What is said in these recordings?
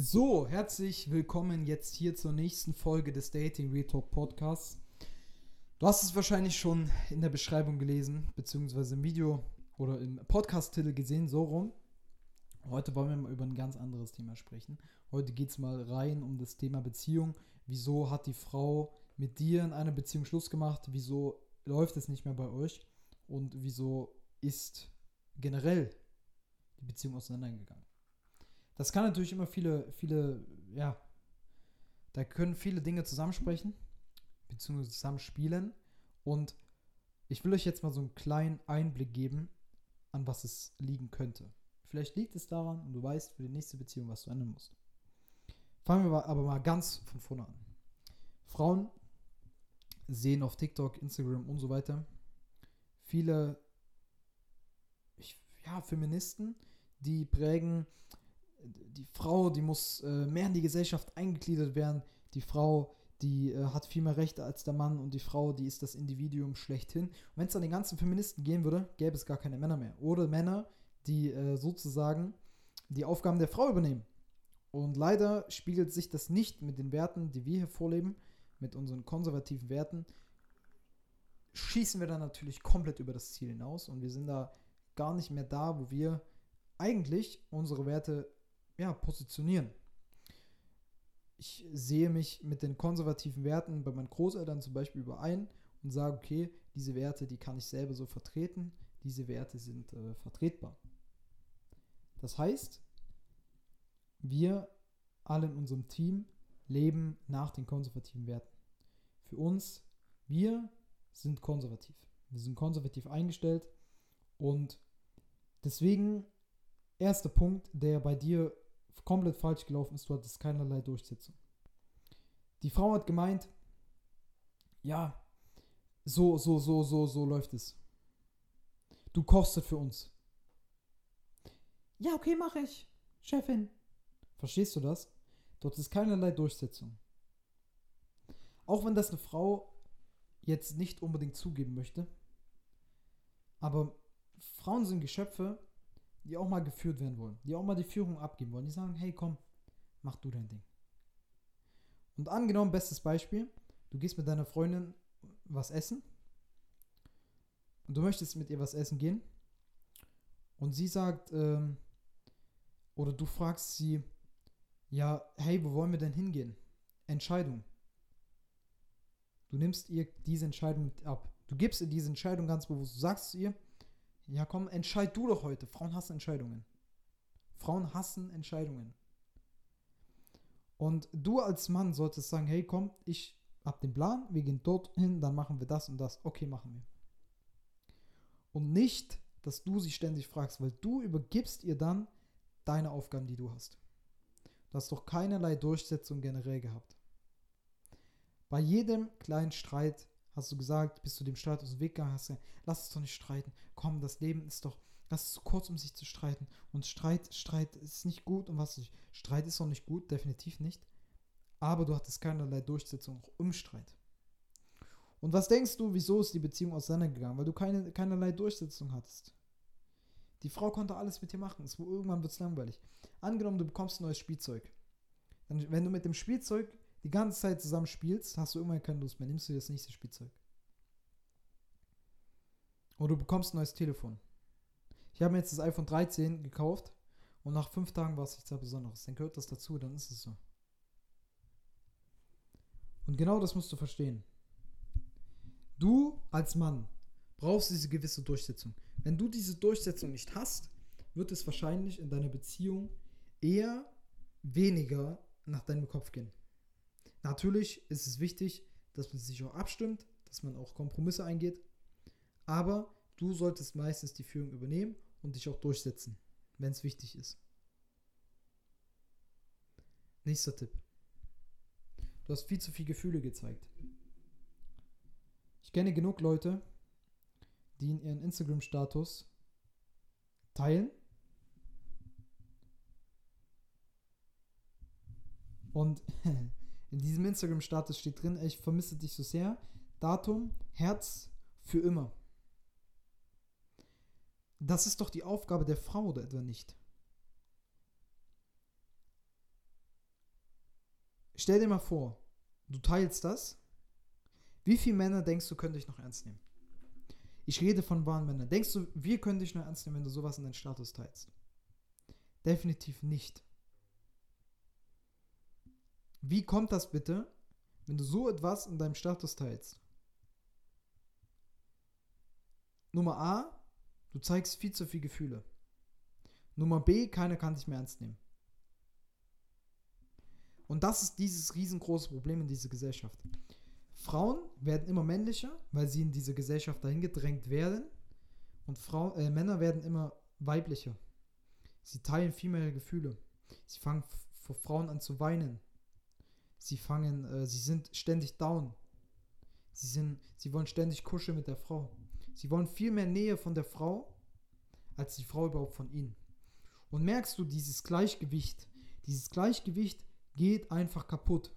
So, herzlich willkommen jetzt hier zur nächsten Folge des Dating Real Talk Podcasts. Du hast es wahrscheinlich schon in der Beschreibung gelesen, beziehungsweise im Video oder im Podcast-Titel gesehen, so rum. Heute wollen wir mal über ein ganz anderes Thema sprechen. Heute geht es mal rein um das Thema Beziehung. Wieso hat die Frau mit dir in einer Beziehung Schluss gemacht? Wieso läuft es nicht mehr bei euch? Und wieso ist generell die Beziehung auseinandergegangen? Das kann natürlich immer viele, viele, ja, da können viele Dinge zusammensprechen, beziehungsweise zusammenspielen. Und ich will euch jetzt mal so einen kleinen Einblick geben, an was es liegen könnte. Vielleicht liegt es daran und du weißt für die nächste Beziehung, was du ändern musst. Fangen wir aber mal ganz von vorne an. Frauen sehen auf TikTok, Instagram und so weiter viele ich, ja, Feministen, die prägen, die Frau, die muss äh, mehr in die Gesellschaft eingegliedert werden. Die Frau, die äh, hat viel mehr Rechte als der Mann und die Frau, die ist das Individuum schlechthin. Und wenn es an den ganzen Feministen gehen würde, gäbe es gar keine Männer mehr. Oder Männer, die äh, sozusagen die Aufgaben der Frau übernehmen. Und leider spiegelt sich das nicht mit den Werten, die wir hier vorleben, mit unseren konservativen Werten. Schießen wir dann natürlich komplett über das Ziel hinaus und wir sind da gar nicht mehr da, wo wir eigentlich unsere Werte ja, positionieren. Ich sehe mich mit den konservativen Werten bei meinen Großeltern zum Beispiel überein und sage, okay, diese Werte, die kann ich selber so vertreten, diese Werte sind äh, vertretbar. Das heißt, wir alle in unserem Team leben nach den konservativen Werten. Für uns, wir sind konservativ. Wir sind konservativ eingestellt und deswegen, erster Punkt, der bei dir komplett falsch gelaufen ist, du hattest keinerlei Durchsetzung. Die Frau hat gemeint, ja, so, so, so, so, so läuft es. Du kochst für uns. Ja, okay, mache ich, Chefin. Verstehst du das? Dort ist keinerlei Durchsetzung. Auch wenn das eine Frau jetzt nicht unbedingt zugeben möchte. Aber Frauen sind Geschöpfe, die auch mal geführt werden wollen, die auch mal die Führung abgeben wollen. Die sagen, hey komm, mach du dein Ding. Und angenommen, bestes Beispiel, du gehst mit deiner Freundin was essen und du möchtest mit ihr was essen gehen und sie sagt, ähm, oder du fragst sie, ja, hey, wo wollen wir denn hingehen? Entscheidung. Du nimmst ihr diese Entscheidung ab. Du gibst ihr diese Entscheidung ganz bewusst. Du sagst ihr, ja, komm, entscheid du doch heute. Frauen hassen Entscheidungen. Frauen hassen Entscheidungen. Und du als Mann solltest sagen, hey, komm, ich hab den Plan, wir gehen dorthin, dann machen wir das und das. Okay, machen wir. Und nicht, dass du sie ständig fragst, weil du übergibst ihr dann deine Aufgaben, die du hast. Du hast doch keinerlei Durchsetzung generell gehabt. Bei jedem kleinen Streit hast du gesagt, bist du dem Streit aus dem Weg gegangen, hast gesagt, lass uns doch nicht streiten. Komm, das Leben ist doch, das ist zu kurz, um sich zu streiten. Und Streit, Streit ist nicht gut und was nicht. Streit ist auch nicht gut, definitiv nicht. Aber du hattest keinerlei Durchsetzung auch im Streit. Und was denkst du, wieso ist die Beziehung auseinandergegangen? Weil du keine, keinerlei Durchsetzung hattest. Die Frau konnte alles mit dir machen. Es, irgendwann wird es langweilig. Angenommen, du bekommst ein neues Spielzeug. Dann, wenn du mit dem Spielzeug die ganze Zeit zusammen spielst, hast du irgendwann keine Lust mehr. Nimmst du das nächste Spielzeug. Oder du bekommst ein neues Telefon. Ich habe mir jetzt das iPhone 13 gekauft und nach fünf Tagen war es nichts Besonderes. Dann gehört das dazu, dann ist es so. Und genau das musst du verstehen. Du als Mann brauchst diese gewisse Durchsetzung. Wenn du diese Durchsetzung nicht hast, wird es wahrscheinlich in deiner Beziehung eher weniger nach deinem Kopf gehen. Natürlich ist es wichtig, dass man sich auch abstimmt, dass man auch Kompromisse eingeht, aber du solltest meistens die Führung übernehmen und dich auch durchsetzen, wenn es wichtig ist. Nächster Tipp. Du hast viel zu viele Gefühle gezeigt. Ich kenne genug Leute, die in ihren Instagram-Status teilen und In diesem Instagram-Status steht drin, ich vermisse dich so sehr. Datum, Herz, für immer. Das ist doch die Aufgabe der Frau oder etwa nicht? stell dir mal vor, du teilst das. Wie viele Männer denkst du, könnte ich noch ernst nehmen? Ich rede von wahren Männern. Denkst du, wir können dich noch ernst nehmen, wenn du sowas in deinen Status teilst? Definitiv nicht. Wie kommt das bitte, wenn du so etwas in deinem Status teilst? Nummer A, du zeigst viel zu viele Gefühle. Nummer B, keiner kann dich mehr ernst nehmen. Und das ist dieses riesengroße Problem in dieser Gesellschaft. Frauen werden immer männlicher, weil sie in diese Gesellschaft dahin gedrängt werden. Und Frau, äh, Männer werden immer weiblicher. Sie teilen viel mehr Gefühle. Sie fangen vor Frauen an zu weinen. Sie fangen, äh, sie sind ständig down. Sie, sind, sie wollen ständig kuscheln mit der Frau. Sie wollen viel mehr Nähe von der Frau, als die Frau überhaupt von ihnen. Und merkst du dieses Gleichgewicht? Dieses Gleichgewicht geht einfach kaputt.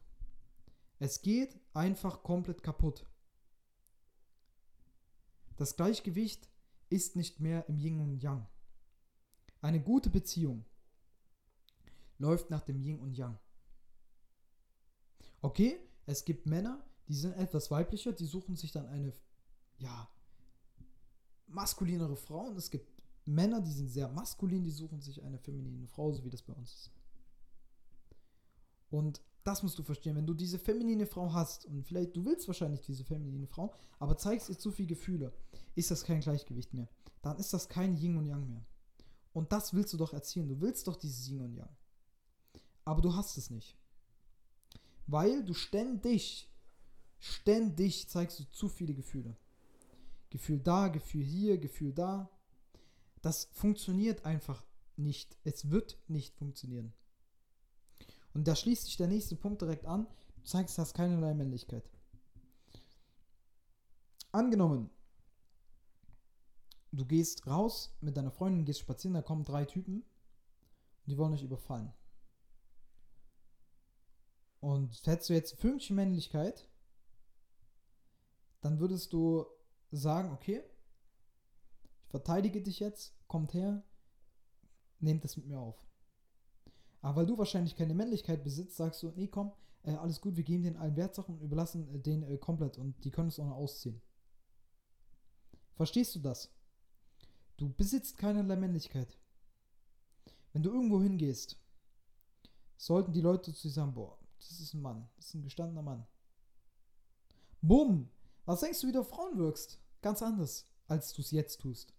Es geht einfach komplett kaputt. Das Gleichgewicht ist nicht mehr im Yin und Yang. Eine gute Beziehung läuft nach dem Yin und Yang. Okay, es gibt Männer, die sind etwas weiblicher, die suchen sich dann eine, ja, maskulinere Frau und es gibt Männer, die sind sehr maskulin, die suchen sich eine feminine Frau, so wie das bei uns ist. Und das musst du verstehen. Wenn du diese feminine Frau hast und vielleicht du willst wahrscheinlich diese feminine Frau, aber zeigst ihr zu viel Gefühle, ist das kein Gleichgewicht mehr. Dann ist das kein Yin und Yang mehr. Und das willst du doch erzielen. Du willst doch dieses Yin und Yang. Aber du hast es nicht. Weil du ständig, ständig zeigst du zu viele Gefühle. Gefühl da, Gefühl hier, Gefühl da. Das funktioniert einfach nicht. Es wird nicht funktionieren. Und da schließt sich der nächste Punkt direkt an. Du zeigst, hast keinerlei Männlichkeit. Angenommen, du gehst raus mit deiner Freundin, gehst spazieren, da kommen drei Typen die wollen dich überfallen. Und hättest du jetzt Fünkchen Männlichkeit, dann würdest du sagen, okay, ich verteidige dich jetzt, kommt her, nehmt es mit mir auf. Aber weil du wahrscheinlich keine Männlichkeit besitzt, sagst du, nee, komm, äh, alles gut, wir geben den allen Wertsachen und überlassen äh, den äh, komplett und die können es auch noch ausziehen. Verstehst du das? Du besitzt keinerlei Männlichkeit. Wenn du irgendwo hingehst, sollten die Leute zu dir sagen, boah, das ist ein Mann, das ist ein gestandener Mann. Bumm! Was denkst du, wie du Frauen wirkst? Ganz anders, als du es jetzt tust.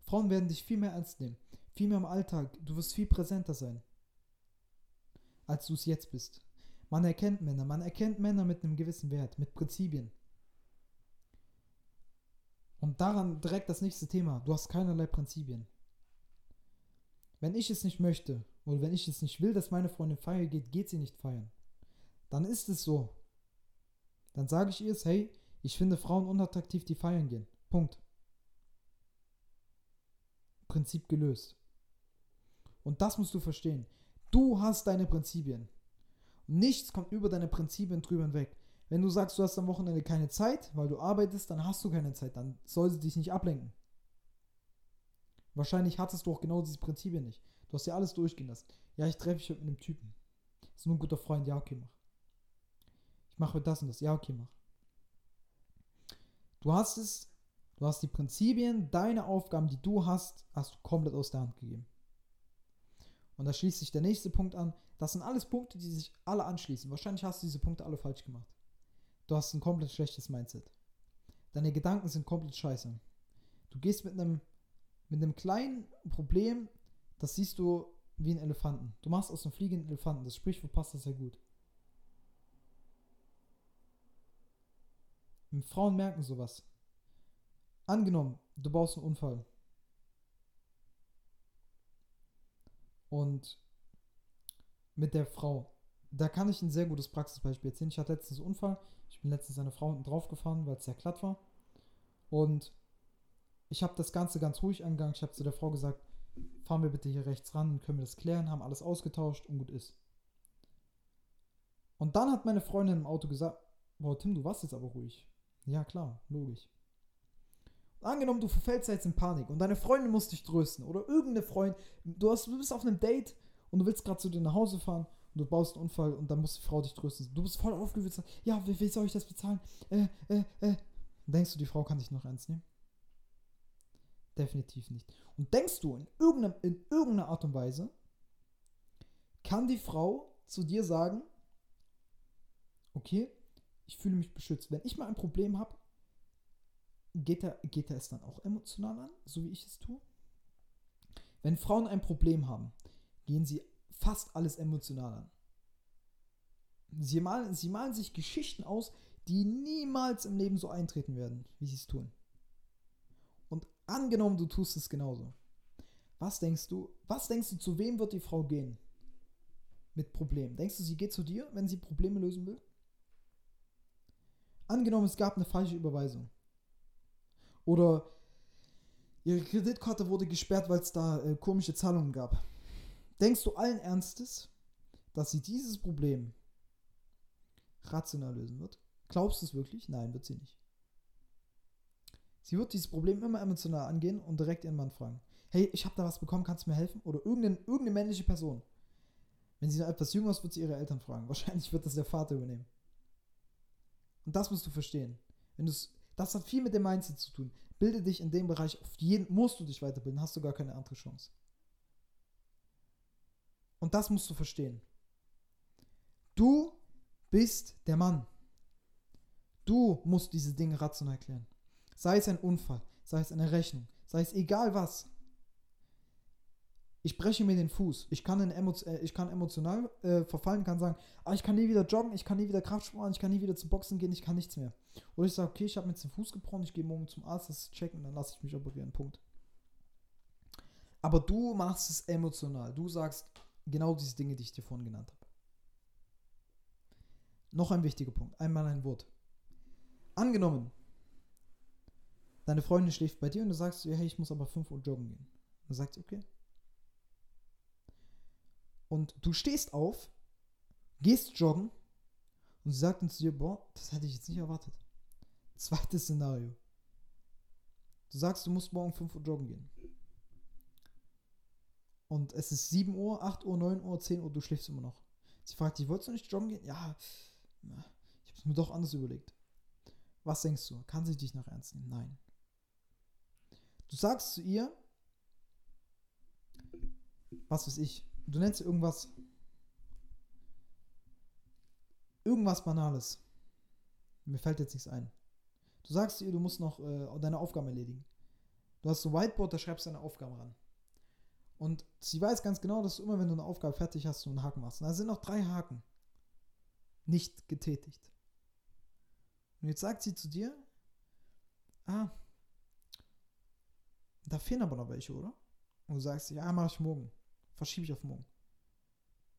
Frauen werden dich viel mehr ernst nehmen, viel mehr im Alltag, du wirst viel präsenter sein als du es jetzt bist. Man erkennt Männer, man erkennt Männer mit einem gewissen Wert, mit Prinzipien. Und daran direkt das nächste Thema. Du hast keinerlei Prinzipien. Wenn ich es nicht möchte oder wenn ich es nicht will, dass meine Freundin feiern geht, geht sie nicht feiern. Dann ist es so. Dann sage ich ihr es, hey, ich finde Frauen unattraktiv, die feiern gehen. Punkt. Prinzip gelöst. Und das musst du verstehen. Du hast deine Prinzipien. Nichts kommt über deine Prinzipien drüber hinweg. Wenn du sagst, du hast am Wochenende keine Zeit, weil du arbeitest, dann hast du keine Zeit. Dann soll sie dich nicht ablenken. Wahrscheinlich hattest du auch genau diese Prinzipien nicht. Du hast ja alles durchgehen lassen. Ja, ich treffe mich mit einem Typen. Ist nur ein guter Freund. Ja, okay, mach. Ich mache das und das. Ja, okay, mach. Du hast es, du hast die Prinzipien, deine Aufgaben, die du hast, hast du komplett aus der Hand gegeben. Und da schließt sich der nächste Punkt an. Das sind alles Punkte, die sich alle anschließen. Wahrscheinlich hast du diese Punkte alle falsch gemacht. Du hast ein komplett schlechtes Mindset. Deine Gedanken sind komplett scheiße. Du gehst mit einem, mit einem kleinen Problem, das siehst du wie ein Elefanten. Du machst aus einem fliegenden Elefanten. Das Sprichwort passt das sehr gut. Frauen merken sowas. Angenommen, du baust einen Unfall. Und mit der Frau, da kann ich ein sehr gutes Praxisbeispiel erzählen. Ich hatte letztens einen Unfall. Ich bin letztens eine Frau unten drauf gefahren, weil es sehr glatt war. Und ich habe das Ganze ganz ruhig angegangen. Ich habe zu der Frau gesagt, fahren wir bitte hier rechts ran, können wir das klären, haben alles ausgetauscht und gut ist. Und dann hat meine Freundin im Auto gesagt, boah Tim, du warst jetzt aber ruhig. Ja klar, logisch. Angenommen, du verfällst jetzt in Panik und deine Freundin muss dich trösten oder irgendeine Freundin, du, du bist auf einem Date und du willst gerade zu dir nach Hause fahren und du baust einen Unfall und dann muss die Frau dich trösten. Du bist voll aufgewühlt. Ja, wie, wie soll ich das bezahlen? Äh, äh, äh. Denkst du, die Frau kann dich noch ernst nehmen? Definitiv nicht. Und denkst du, in irgendeiner, in irgendeiner Art und Weise kann die Frau zu dir sagen, okay, ich fühle mich beschützt. Wenn ich mal ein Problem habe, geht er, geht er es dann auch emotional an, so wie ich es tue? Wenn Frauen ein Problem haben, gehen sie fast alles emotional an. Sie malen, sie malen sich Geschichten aus, die niemals im Leben so eintreten werden, wie sie es tun. Und angenommen, du tust es genauso. Was denkst du? Was denkst du, zu wem wird die Frau gehen? Mit Problemen. Denkst du, sie geht zu dir, wenn sie Probleme lösen will? Angenommen, es gab eine falsche Überweisung. Oder ihre Kreditkarte wurde gesperrt, weil es da äh, komische Zahlungen gab. Denkst du allen Ernstes, dass sie dieses Problem rational lösen wird? Glaubst du es wirklich? Nein, wird sie nicht. Sie wird dieses Problem immer emotional angehen und direkt ihren Mann fragen. Hey, ich habe da was bekommen, kannst du mir helfen? Oder irgendeine, irgendeine männliche Person. Wenn sie noch etwas jünger ist, wird sie ihre Eltern fragen. Wahrscheinlich wird das der Vater übernehmen. Und das musst du verstehen. Wenn das hat viel mit dem Mindset zu tun. Bilde dich in dem Bereich, auf jeden musst du dich weiterbilden, hast du gar keine andere Chance. Und das musst du verstehen. Du bist der Mann. Du musst diese Dinge rational erklären. Sei es ein Unfall, sei es eine Rechnung, sei es egal was. Ich breche mir den Fuß. Ich kann, Emo äh, ich kann emotional äh, verfallen, kann sagen, ah, ich kann nie wieder joggen, ich kann nie wieder Kraftsport machen, ich kann nie wieder zum Boxen gehen, ich kann nichts mehr. Oder ich sage, okay, ich habe mir jetzt den Fuß gebrochen, ich gehe morgen zum Arzt, das checken, dann lasse ich mich operieren. Punkt. Aber du machst es emotional. Du sagst genau diese Dinge, die ich dir vorhin genannt habe. Noch ein wichtiger Punkt. Einmal ein Wort. Angenommen, deine Freundin schläft bei dir und du sagst ihr, hey, ich muss aber 5 Uhr joggen gehen. Dann sagt sie, okay, und du stehst auf, gehst joggen und sie sagt dann zu dir, boah, das hätte ich jetzt nicht erwartet. Zweites Szenario. Du sagst, du musst morgen 5 Uhr joggen gehen. Und es ist 7 Uhr, 8 Uhr, 9 Uhr, 10 Uhr, du schläfst immer noch. Sie fragt dich, wolltest du nicht joggen gehen? Ja, ich habe es mir doch anders überlegt. Was denkst du? Kann sie dich noch ernst nehmen? Nein. Du sagst zu ihr, was weiß ich, du nennst irgendwas, irgendwas Banales. Mir fällt jetzt nichts ein. Du sagst ihr, du musst noch äh, deine Aufgaben erledigen. Du hast so Whiteboard, da schreibst du deine Aufgaben ran. Und sie weiß ganz genau, dass du immer, wenn du eine Aufgabe fertig hast, du einen Haken machst. Und da sind noch drei Haken. Nicht getätigt. Und jetzt sagt sie zu dir, ah, da fehlen aber noch welche, oder? Und du sagst, ja, mach ich morgen. Verschiebe ich auf morgen.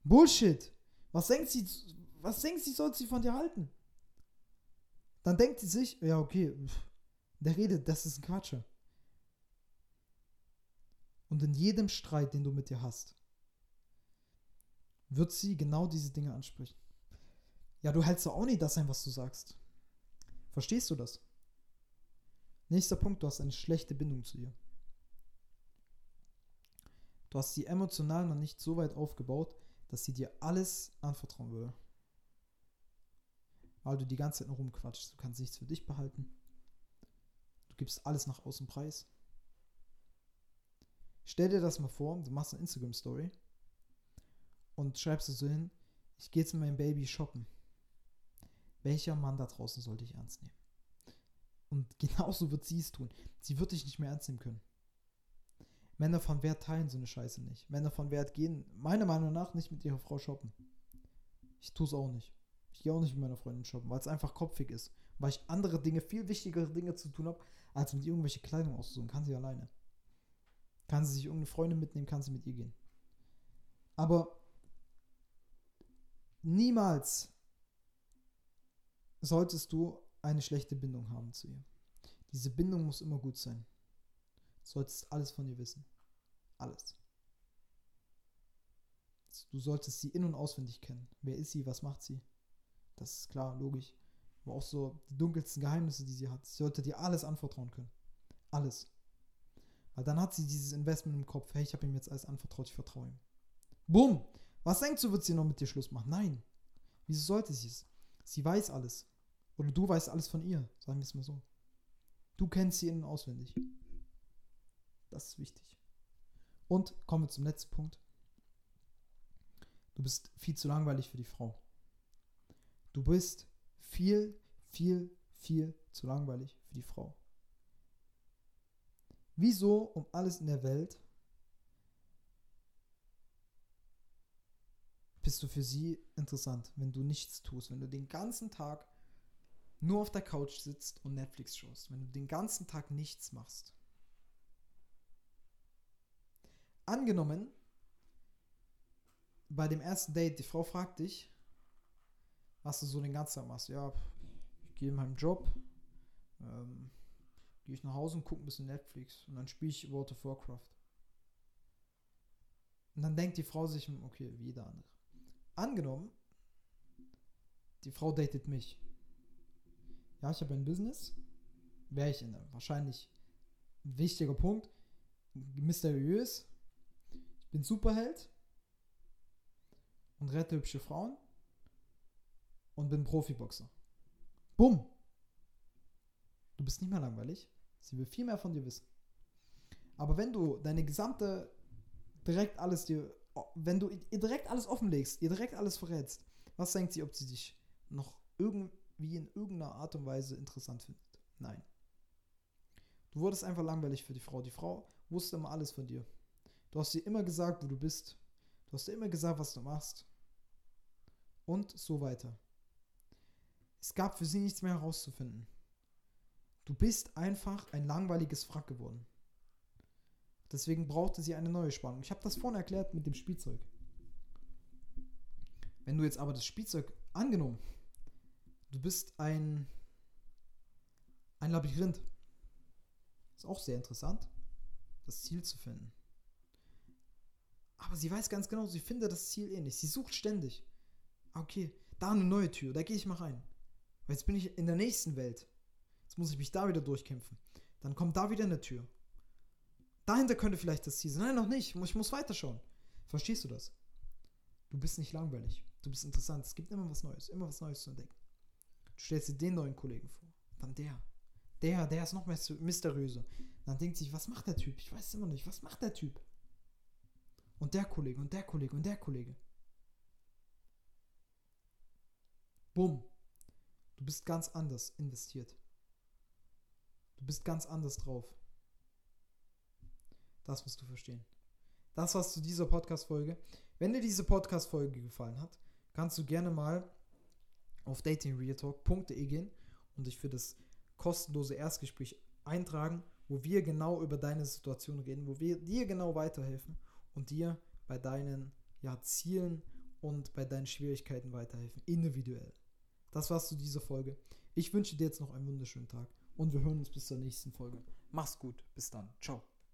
Bullshit! Was denkt sie, was denkt sie, soll sie von dir halten? Dann denkt sie sich, ja, okay, der redet, das ist ein Quatscher. Und in jedem Streit, den du mit dir hast, wird sie genau diese Dinge ansprechen. Ja, du hältst doch auch nicht das ein, was du sagst. Verstehst du das? Nächster Punkt, du hast eine schlechte Bindung zu ihr. Du hast sie emotional noch nicht so weit aufgebaut, dass sie dir alles anvertrauen würde. Weil du die ganze Zeit nur rumquatschst. Du kannst nichts für dich behalten. Du gibst alles nach außen preis. Stell dir das mal vor, du machst eine Instagram-Story und schreibst es so hin, ich gehe jetzt mit meinem Baby shoppen. Welcher Mann da draußen sollte ich ernst nehmen? Und genauso wird sie es tun. Sie wird dich nicht mehr ernst nehmen können. Männer von Wert teilen so eine Scheiße nicht. Männer von Wert gehen meiner Meinung nach nicht mit ihrer Frau shoppen. Ich tue es auch nicht. Ich gehe auch nicht mit meiner Freundin shoppen, weil es einfach kopfig ist. Weil ich andere Dinge, viel wichtigere Dinge zu tun habe, als mit irgendwelche Kleidung auszusuchen. Kann sie alleine. Kann sie sich irgendeine Freundin mitnehmen, kann sie mit ihr gehen. Aber niemals solltest du eine schlechte Bindung haben zu ihr. Diese Bindung muss immer gut sein solltest alles von ihr wissen. Alles. Du solltest sie in- und auswendig kennen. Wer ist sie? Was macht sie? Das ist klar, logisch. Aber auch so die dunkelsten Geheimnisse, die sie hat. Sie sollte dir alles anvertrauen können. Alles. Weil dann hat sie dieses Investment im Kopf. Hey, ich habe ihm jetzt alles anvertraut, ich vertraue ihm. Bumm! Was denkst du, wird sie noch mit dir Schluss machen? Nein. Wieso sollte sie es? Sie weiß alles. Oder du weißt alles von ihr, sagen wir es mal so. Du kennst sie innen auswendig. Das ist wichtig. Und kommen wir zum letzten Punkt. Du bist viel zu langweilig für die Frau. Du bist viel, viel, viel zu langweilig für die Frau. Wieso um alles in der Welt bist du für sie interessant, wenn du nichts tust, wenn du den ganzen Tag nur auf der Couch sitzt und Netflix schaust, wenn du den ganzen Tag nichts machst. Angenommen, bei dem ersten Date, die Frau fragt dich, was du so den ganzen Tag machst. Ja, ich gehe in meinem Job, ähm, gehe ich nach Hause und gucke ein bisschen Netflix und dann spiele ich World of Warcraft. Und dann denkt die Frau sich, okay, wie jeder andere. Angenommen, die Frau datet mich. Ja, ich habe ein Business. Wäre ich in der, wahrscheinlich ein wichtiger Punkt. Mysteriös. Bin Superheld und rette hübsche Frauen und bin Profiboxer. Bumm! Du bist nicht mehr langweilig. Sie will viel mehr von dir wissen. Aber wenn du deine gesamte, direkt alles dir, wenn du ihr direkt alles offenlegst, ihr direkt alles verrätst, was denkt sie, ob sie dich noch irgendwie in irgendeiner Art und Weise interessant findet? Nein. Du wurdest einfach langweilig für die Frau. Die Frau wusste immer alles von dir. Du hast ihr immer gesagt, wo du bist. Du hast dir immer gesagt, was du machst. Und so weiter. Es gab für sie nichts mehr herauszufinden. Du bist einfach ein langweiliges Wrack geworden. Deswegen brauchte sie eine neue Spannung. Ich habe das vorhin erklärt mit dem Spielzeug. Wenn du jetzt aber das Spielzeug angenommen, du bist ein ein Labyrinth. Ist auch sehr interessant, das Ziel zu finden. Aber sie weiß ganz genau, sie findet das Ziel eh nicht. Sie sucht ständig. Ah, okay, da eine neue Tür, da gehe ich mal rein. Weil jetzt bin ich in der nächsten Welt. Jetzt muss ich mich da wieder durchkämpfen. Dann kommt da wieder eine Tür. Dahinter könnte vielleicht das Ziel sein. Nein, noch nicht. Ich muss weiterschauen. Verstehst du das? Du bist nicht langweilig. Du bist interessant. Es gibt immer was Neues. Immer was Neues zu entdecken. Du stellst dir den neuen Kollegen vor. Dann der. Der, der ist noch mysteriöser. Dann denkt sich, was macht der Typ? Ich weiß immer nicht. Was macht der Typ? Und der Kollege und der Kollege und der Kollege. Bumm. Du bist ganz anders investiert. Du bist ganz anders drauf. Das musst du verstehen. Das war's zu dieser Podcast-Folge. Wenn dir diese Podcast-Folge gefallen hat, kannst du gerne mal auf datingrealtalk.de gehen und dich für das kostenlose Erstgespräch eintragen, wo wir genau über deine Situation reden, wo wir dir genau weiterhelfen und dir bei deinen ja, Zielen und bei deinen Schwierigkeiten weiterhelfen, individuell. Das war's zu dieser Folge. Ich wünsche dir jetzt noch einen wunderschönen Tag und wir hören uns bis zur nächsten Folge. Mach's gut, bis dann. Ciao.